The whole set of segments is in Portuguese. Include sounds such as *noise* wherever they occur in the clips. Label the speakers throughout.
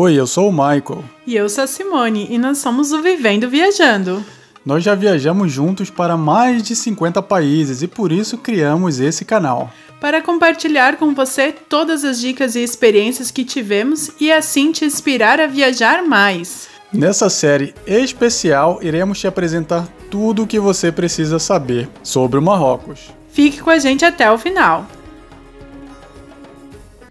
Speaker 1: Oi, eu sou o Michael.
Speaker 2: E eu sou a Simone e nós somos o Vivendo Viajando.
Speaker 1: Nós já viajamos juntos para mais de 50 países e por isso criamos esse canal.
Speaker 2: Para compartilhar com você todas as dicas e experiências que tivemos e assim te inspirar a viajar mais.
Speaker 1: Nessa série especial, iremos te apresentar tudo o que você precisa saber sobre o Marrocos.
Speaker 2: Fique com a gente até o final.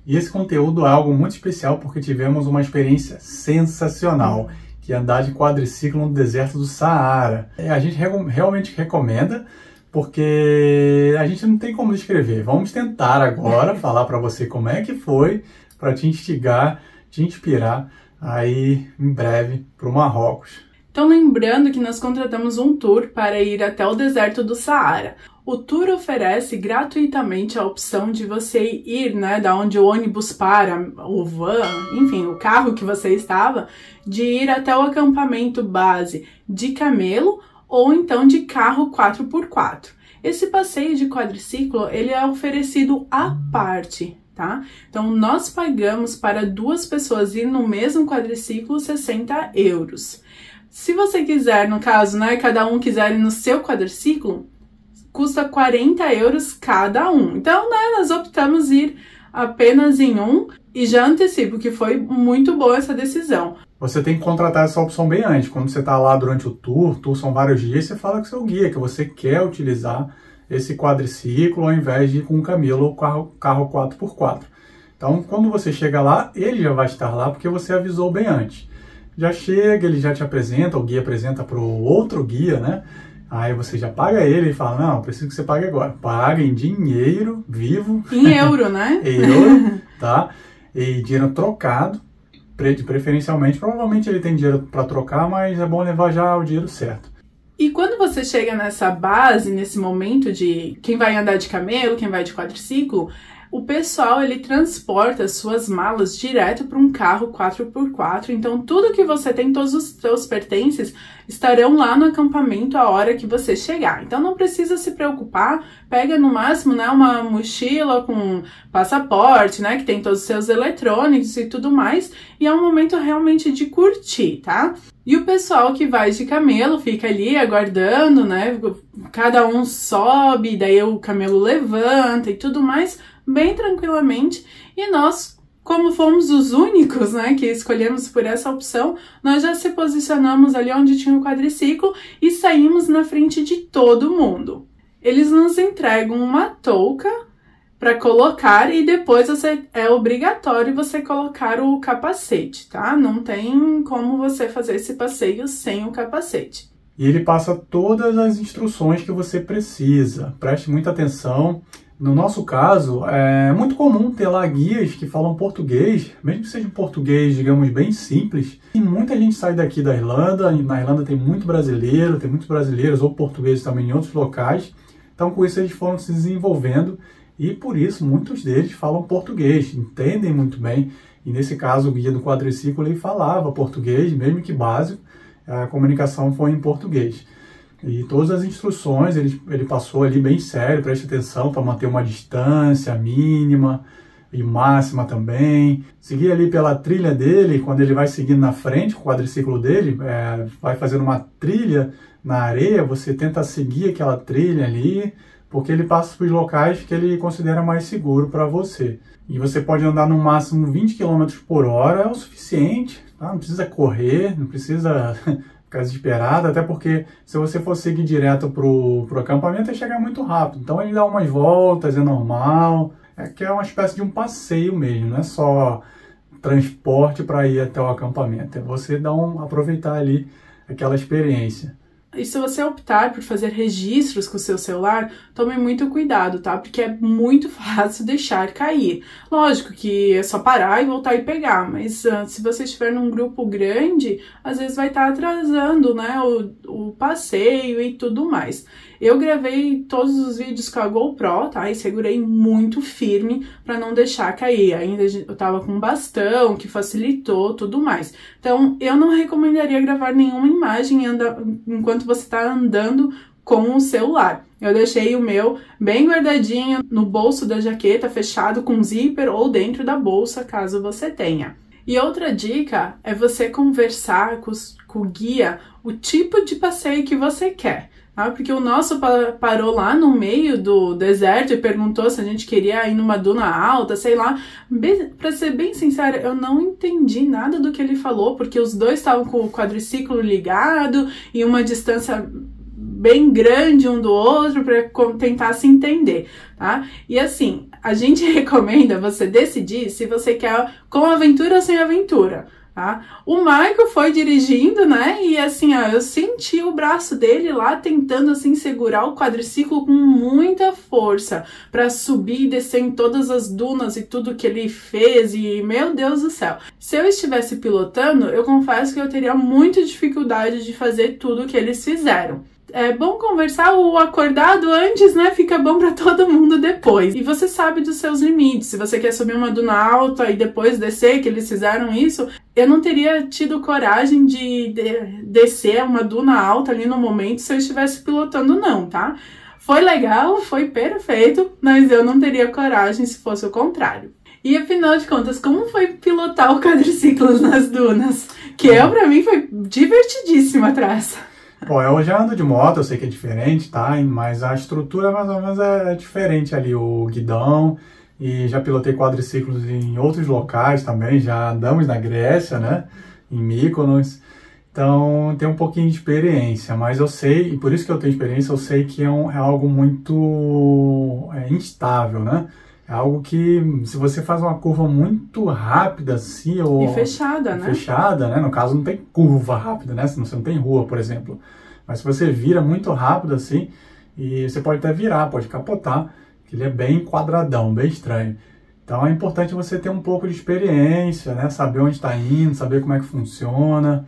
Speaker 1: E esse conteúdo é algo muito especial porque tivemos uma experiência sensacional que é andar de quadriciclo no deserto do Saara. É, a gente realmente recomenda, porque a gente não tem como descrever. Vamos tentar agora *laughs* falar para você como é que foi, para te instigar, te inspirar aí em breve para o Marrocos.
Speaker 2: Então, lembrando que nós contratamos um tour para ir até o deserto do Saara. O tour oferece gratuitamente a opção de você ir, né, da onde o ônibus para, o van, enfim, o carro que você estava, de ir até o acampamento base de camelo ou então de carro 4x4. Esse passeio de quadriciclo, ele é oferecido à parte, tá? Então, nós pagamos para duas pessoas ir no mesmo quadriciclo 60 euros. Se você quiser, no caso, né, cada um quiser ir no seu quadriciclo, custa 40 euros cada um. Então, né, nós optamos ir apenas em um e já antecipo que foi muito boa essa decisão.
Speaker 1: Você tem que contratar essa opção bem antes. Quando você está lá durante o tour, tour são vários dias, você fala com seu guia que você quer utilizar esse quadriciclo ao invés de ir com um camelo ou carro, carro 4x4. Então, quando você chega lá, ele já vai estar lá porque você avisou bem antes já chega, ele já te apresenta, o guia apresenta para o outro guia, né? Aí você já paga ele e fala, não, preciso que você pague agora. Paga em dinheiro vivo.
Speaker 2: Em euro, né? *laughs*
Speaker 1: euro, tá? E dinheiro trocado, preferencialmente. Provavelmente ele tem dinheiro para trocar, mas é bom levar já o dinheiro certo.
Speaker 2: E quando você chega nessa base, nesse momento de quem vai andar de camelo, quem vai de quadriciclo, o pessoal ele transporta suas malas direto para um carro 4x4. Então, tudo que você tem, todos os seus pertences, estarão lá no acampamento a hora que você chegar. Então, não precisa se preocupar. Pega no máximo, né, uma mochila com passaporte, né, que tem todos os seus eletrônicos e tudo mais. E é um momento realmente de curtir, tá? E o pessoal que vai de camelo fica ali aguardando, né? Cada um sobe, daí o camelo levanta e tudo mais bem tranquilamente e nós como fomos os únicos, né, que escolhemos por essa opção, nós já se posicionamos ali onde tinha o quadriciclo e saímos na frente de todo mundo. Eles nos entregam uma touca para colocar e depois você, é obrigatório você colocar o capacete, tá? Não tem como você fazer esse passeio sem o capacete.
Speaker 1: E ele passa todas as instruções que você precisa. Preste muita atenção. No nosso caso, é muito comum ter lá guias que falam português, mesmo que seja um português, digamos, bem simples. E muita gente sai daqui da Irlanda, na Irlanda tem muito brasileiro, tem muitos brasileiros ou portugueses também em outros locais. Então, com isso, eles foram se desenvolvendo e por isso muitos deles falam português, entendem muito bem. E nesse caso, o guia do quadriciclo ele falava português, mesmo que básico, a comunicação foi em português. E todas as instruções ele, ele passou ali bem sério, preste atenção para manter uma distância mínima e máxima também. Seguir ali pela trilha dele, quando ele vai seguindo na frente, o quadriciclo dele, é, vai fazendo uma trilha na areia, você tenta seguir aquela trilha ali, porque ele passa os locais que ele considera mais seguro para você. E você pode andar no máximo 20 km por hora, é o suficiente, tá? não precisa correr, não precisa *laughs* ficar desesperado, até porque se você for seguir direto pro, pro acampamento, ele chega muito rápido. Então ele dá umas voltas, é normal. É que é uma espécie de um passeio mesmo, não é só transporte para ir até o acampamento. É você dar um, aproveitar ali aquela experiência.
Speaker 2: E se você optar por fazer registros com o seu celular, tome muito cuidado, tá? Porque é muito *laughs* fácil deixar cair. Lógico que é só parar e voltar e pegar, mas uh, se você estiver num grupo grande, às vezes vai estar tá atrasando, né, o, o passeio e tudo mais. Eu gravei todos os vídeos com a GoPro, tá? E segurei muito firme para não deixar cair. Ainda eu tava com um bastão que facilitou tudo mais. Então, eu não recomendaria gravar nenhuma imagem enquanto você está andando com o celular. Eu deixei o meu bem guardadinho no bolso da jaqueta, fechado com zíper ou dentro da bolsa, caso você tenha. E outra dica é você conversar com, com o guia o tipo de passeio que você quer. Tá? Porque o nosso parou lá no meio do deserto e perguntou se a gente queria ir numa duna alta, sei lá. Para ser bem sincera, eu não entendi nada do que ele falou, porque os dois estavam com o quadriciclo ligado e uma distância bem grande um do outro para tentar se entender, tá? E assim, a gente *laughs* recomenda você decidir se você quer com aventura ou sem aventura. Tá? O Michael foi dirigindo, né? E assim, ó, eu senti o braço dele lá tentando assim segurar o quadriciclo com muita força para subir e descer em todas as dunas e tudo que ele fez. E meu Deus do céu, se eu estivesse pilotando, eu confesso que eu teria muita dificuldade de fazer tudo que eles fizeram é bom conversar o acordado antes, né? Fica bom para todo mundo depois. E você sabe dos seus limites. Se você quer subir uma duna alta e depois descer, que eles fizeram isso, eu não teria tido coragem de, de descer uma duna alta ali no momento se eu estivesse pilotando, não, tá? Foi legal, foi perfeito, mas eu não teria coragem se fosse o contrário. E afinal de contas, como foi pilotar o quadriciclo *laughs* nas dunas? Que eu, pra mim, foi divertidíssimo atrás.
Speaker 1: Bom, eu já ando de moto, eu sei que é diferente, tá? Mas a estrutura mais ou menos é diferente ali, o guidão. E já pilotei quadriciclos em outros locais também, já andamos na Grécia, né? Em Mykonos. Então, tem um pouquinho de experiência, mas eu sei, e por isso que eu tenho experiência, eu sei que é, um, é algo muito é, instável, né? É algo que, se você faz uma curva muito rápida, assim, ou...
Speaker 2: E fechada, né?
Speaker 1: Fechada, né? No caso, não tem curva rápida, né? Você não tem rua, por exemplo. Mas se você vira muito rápido, assim, e você pode até virar, pode capotar, que ele é bem quadradão, bem estranho. Então é importante você ter um pouco de experiência, né? Saber onde está indo, saber como é que funciona.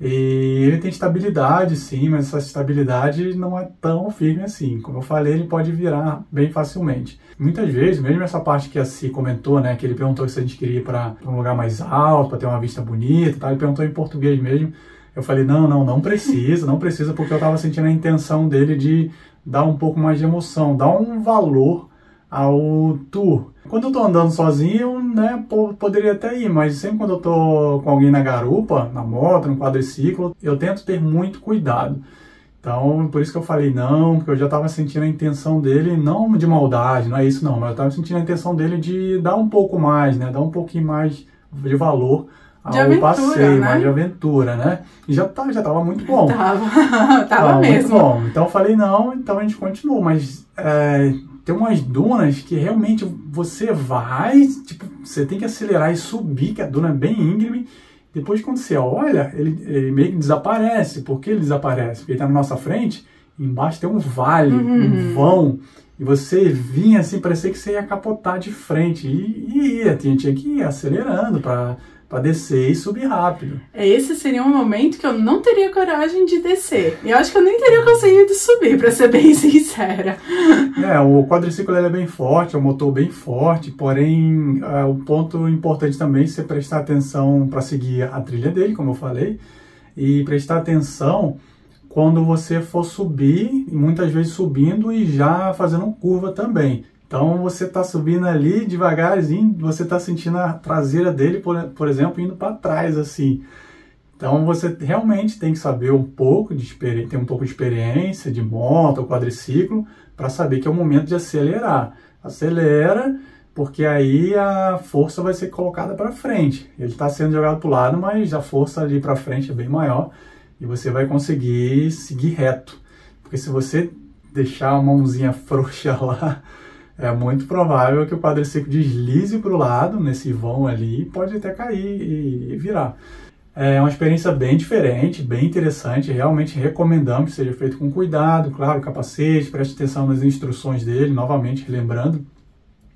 Speaker 1: E ele tem estabilidade, sim, mas essa estabilidade não é tão firme assim. Como eu falei, ele pode virar bem facilmente. Muitas vezes, mesmo essa parte que a Si comentou, né, que ele perguntou se a gente queria ir para um lugar mais alto, para ter uma vista bonita, tá? ele perguntou em português mesmo. Eu falei, não, não, não precisa, não precisa, porque eu estava sentindo a intenção dele de dar um pouco mais de emoção, dar um valor ao tour. Quando eu tô andando sozinho, né, poderia até ir, mas sempre quando eu tô com alguém na garupa, na moto, no quadriciclo, eu tento ter muito cuidado. Então, por isso que eu falei não, porque eu já estava sentindo a intenção dele, não de maldade, não é isso não, mas eu estava sentindo a intenção dele de dar um pouco mais, né, dar um pouquinho mais de valor ao aventura, passeio, né? mais de aventura, né? E já, tá, já tava muito bom.
Speaker 2: Tava, *laughs* tava mesmo.
Speaker 1: Muito bom. Então eu falei, não, então a gente continuou, mas é, tem umas dunas que realmente você vai, tipo, você tem que acelerar e subir, que a duna é bem íngreme. Depois, quando você olha, ele, ele meio que desaparece. Por que ele desaparece? Porque ele está na nossa frente, embaixo tem um vale, uhum. um vão. E você vinha assim, parecia que você ia capotar de frente. E, e ia, tinha, tinha que ir acelerando para para descer e subir rápido.
Speaker 2: Esse seria um momento que eu não teria coragem de descer. E eu acho que eu nem teria conseguido subir, para ser bem *laughs* sincera.
Speaker 1: É, o quadriciclo é bem forte, é um motor bem forte, porém é, o ponto importante também é você prestar atenção para seguir a trilha dele, como eu falei, e prestar atenção quando você for subir, muitas vezes subindo e já fazendo curva também. Então você está subindo ali devagarzinho, você está sentindo a traseira dele, por, por exemplo, indo para trás assim. Então você realmente tem que saber um pouco de ter um pouco de experiência de moto quadriciclo para saber que é o momento de acelerar. Acelera, porque aí a força vai ser colocada para frente. Ele está sendo jogado para o lado, mas a força ali para frente é bem maior e você vai conseguir seguir reto. Porque se você deixar a mãozinha *laughs* frouxa lá, é muito provável que o quadriciclo deslize para o lado, nesse vão ali, e pode até cair e virar. É uma experiência bem diferente, bem interessante, realmente recomendamos que seja feito com cuidado, claro, capacete, preste atenção nas instruções dele, novamente relembrando.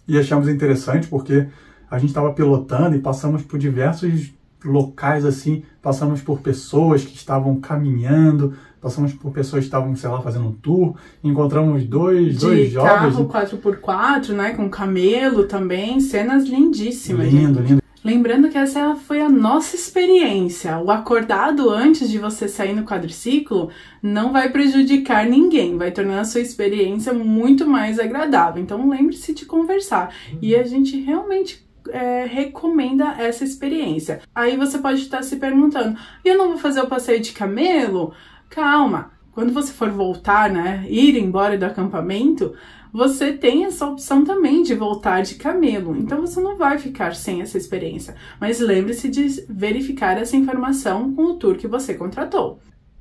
Speaker 1: E achamos interessante porque a gente estava pilotando e passamos por diversos locais assim, passamos por pessoas que estavam caminhando, passamos por pessoas que estavam, sei lá, fazendo um tour, encontramos dois,
Speaker 2: de
Speaker 1: dois jovens.
Speaker 2: carro 4x4, né, com camelo também, cenas lindíssimas.
Speaker 1: Lindo, lindo.
Speaker 2: Lembrando que essa foi a nossa experiência. O acordado antes de você sair no quadriciclo não vai prejudicar ninguém, vai tornar a sua experiência muito mais agradável. Então lembre-se de conversar. E a gente realmente é, recomenda essa experiência. Aí você pode estar se perguntando: eu não vou fazer o passeio de camelo? Calma, quando você for voltar, né, ir embora do acampamento, você tem essa opção também de voltar de camelo. Então você não vai ficar sem essa experiência. Mas lembre-se de verificar essa informação com o tour que você contratou.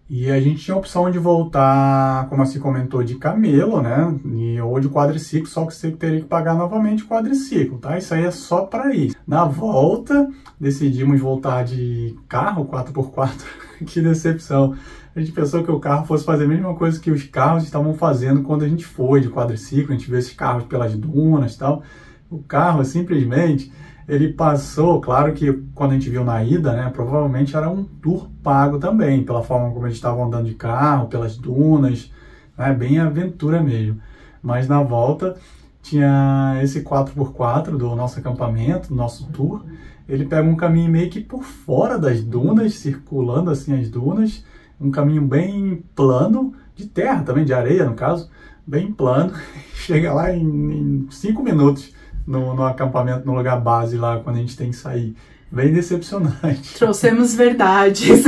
Speaker 1: E a gente tinha a opção de voltar, como assim comentou, de camelo, né? E, ou de quadriciclo, só que você teria que pagar novamente o quadriciclo, tá? Isso aí é só para ir. Na volta, decidimos voltar de carro 4x4. *laughs* que decepção. A gente pensou que o carro fosse fazer a mesma coisa que os carros estavam fazendo quando a gente foi de quadriciclo, a gente viu esses carros pelas dunas e tal. O carro simplesmente ele passou, claro que quando a gente viu na ida, né, provavelmente era um tour pago também, pela forma como eles estavam andando de carro, pelas dunas, né, bem aventura mesmo. Mas na volta tinha esse 4x4 do nosso acampamento, do nosso tour. Ele pega um caminho meio que por fora das dunas, circulando assim as dunas, um caminho bem plano, de terra também, de areia no caso, bem plano. *laughs* Chega lá em, em cinco minutos no, no acampamento, no lugar base lá, quando a gente tem que sair. Bem decepcionante. *laughs*
Speaker 2: Trouxemos verdades.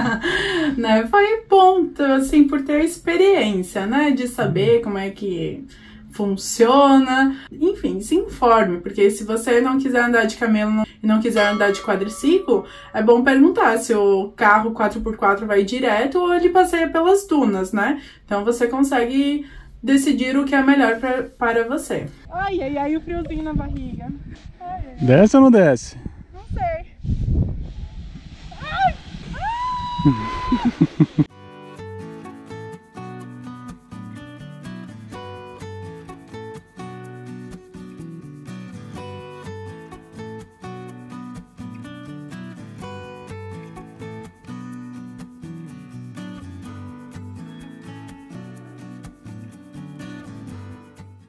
Speaker 2: *laughs* né? Foi bom, assim, por ter a experiência, né? De saber como é que funciona. Enfim, se informe, porque se você não quiser andar de camelo e não quiser andar de quadriciclo, é bom perguntar se o carro 4x4 vai direto ou ele passeia pelas dunas, né? Então você consegue decidir o que é melhor pra, para você.
Speaker 3: Ai, ai, ai, o friozinho na barriga. Ai, ai.
Speaker 1: Desce ou não desce?
Speaker 3: Não sei. Ai! Ai! *laughs*